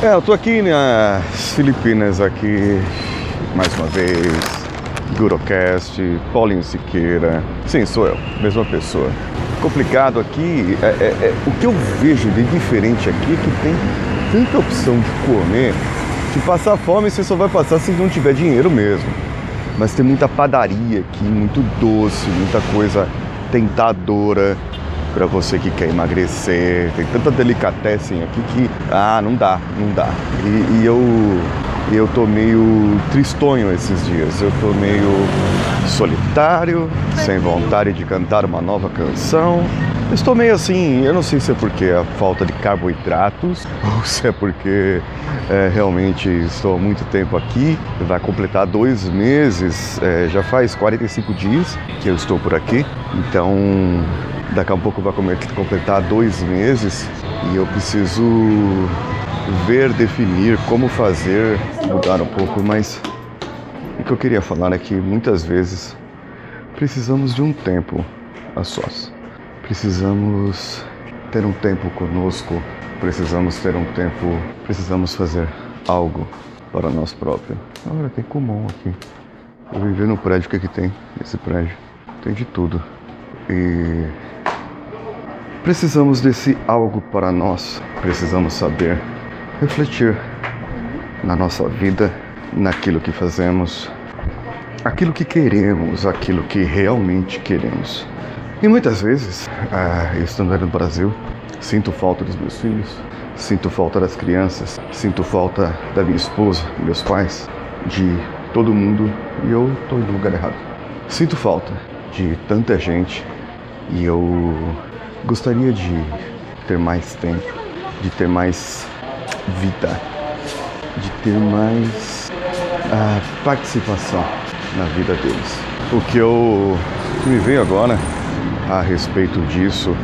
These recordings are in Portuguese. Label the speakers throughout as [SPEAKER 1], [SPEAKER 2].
[SPEAKER 1] É, eu tô aqui nas Filipinas aqui mais uma vez. Gurocast, Paulinho Siqueira. Sim, sou eu, mesma pessoa. Complicado aqui, é, é, é, o que eu vejo de diferente aqui é que tem tanta opção de comer que passar fome você só vai passar se não tiver dinheiro mesmo. Mas tem muita padaria aqui, muito doce, muita coisa tentadora para você que quer emagrecer. Tem tanta delicatessen aqui que, ah, não dá, não dá. E, e eu, eu tô meio tristonho esses dias. Eu tô meio solitário, sem vontade de cantar uma nova canção. Estou meio assim, eu não sei se é porque a falta de carboidratos ou se é porque é, realmente estou há muito tempo aqui. Vai completar dois meses, é, já faz 45 dias que eu estou por aqui. Então Daqui a pouco vai completar dois meses e eu preciso ver, definir como fazer, mudar um pouco, mas o que eu queria falar é que muitas vezes precisamos de um tempo a sós. Precisamos ter um tempo conosco, precisamos ter um tempo, precisamos fazer algo para nós próprios. Agora tem comum aqui. Eu viver no prédio, o que, é que tem nesse prédio? Tem de tudo. E Precisamos desse algo para nós. Precisamos saber refletir na nossa vida, naquilo que fazemos, aquilo que queremos, aquilo que realmente queremos. E muitas vezes, ah, estando no Brasil, sinto falta dos meus filhos, sinto falta das crianças, sinto falta da minha esposa, meus pais, de todo mundo e eu estou no lugar errado. Sinto falta de tanta gente e eu Gostaria de ter mais tempo, de ter mais vida, de ter mais uh, participação na vida deles. O que eu que me veio agora a respeito disso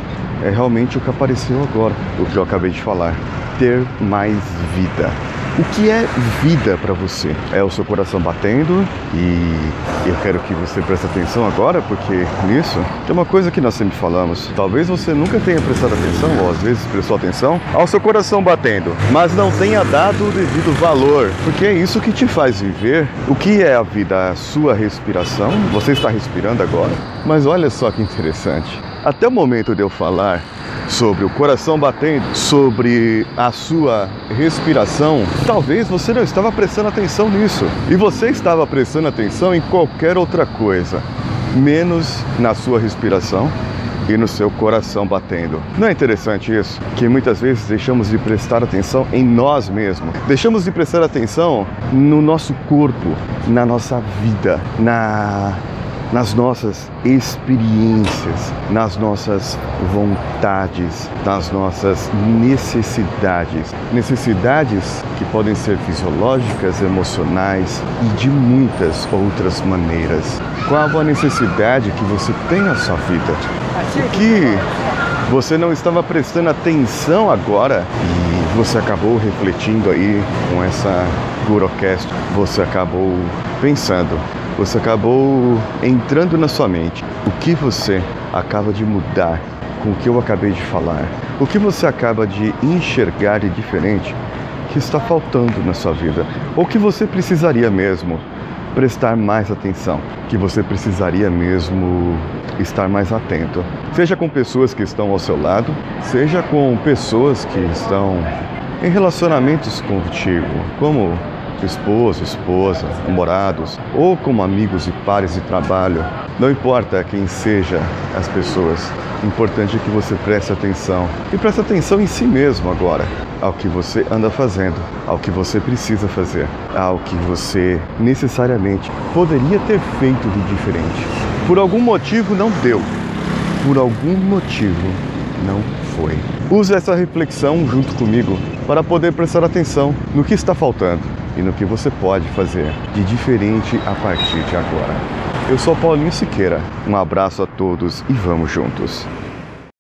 [SPEAKER 1] é realmente o que apareceu agora, o que eu acabei de falar, ter mais vida. O que é vida para você? É o seu coração batendo e eu quero que você preste atenção agora, porque nisso tem uma coisa que nós sempre falamos. Talvez você nunca tenha prestado atenção, ou às vezes prestou atenção, ao seu coração batendo, mas não tenha dado o devido valor, porque é isso que te faz viver. O que é a vida? A sua respiração? Você está respirando agora? Mas olha só que interessante. Até o momento de eu falar, sobre o coração batendo, sobre a sua respiração, talvez você não estava prestando atenção nisso. E você estava prestando atenção em qualquer outra coisa, menos na sua respiração e no seu coração batendo. Não é interessante isso? Que muitas vezes deixamos de prestar atenção em nós mesmos, deixamos de prestar atenção no nosso corpo, na nossa vida, na nas nossas experiências, nas nossas vontades, nas nossas necessidades. Necessidades que podem ser fisiológicas, emocionais e de muitas outras maneiras. Qual a necessidade que você tem na sua vida? O que você não estava prestando atenção agora e você acabou refletindo aí com essa Gurocast, você acabou pensando você acabou entrando na sua mente. O que você acaba de mudar com o que eu acabei de falar? O que você acaba de enxergar de diferente que está faltando na sua vida? Ou que você precisaria mesmo prestar mais atenção, que você precisaria mesmo estar mais atento. Seja com pessoas que estão ao seu lado, seja com pessoas que estão em relacionamentos contigo, como esposo, esposa, namorados ou como amigos e pares de trabalho. Não importa quem seja as pessoas, o importante é que você preste atenção e preste atenção em si mesmo agora, ao que você anda fazendo, ao que você precisa fazer, ao que você necessariamente poderia ter feito de diferente. Por algum motivo não deu, por algum motivo não foi. Use essa reflexão junto comigo para poder prestar atenção no que está faltando e no que você pode fazer de diferente a partir de agora. Eu sou Paulinho Siqueira. Um abraço a todos e vamos juntos.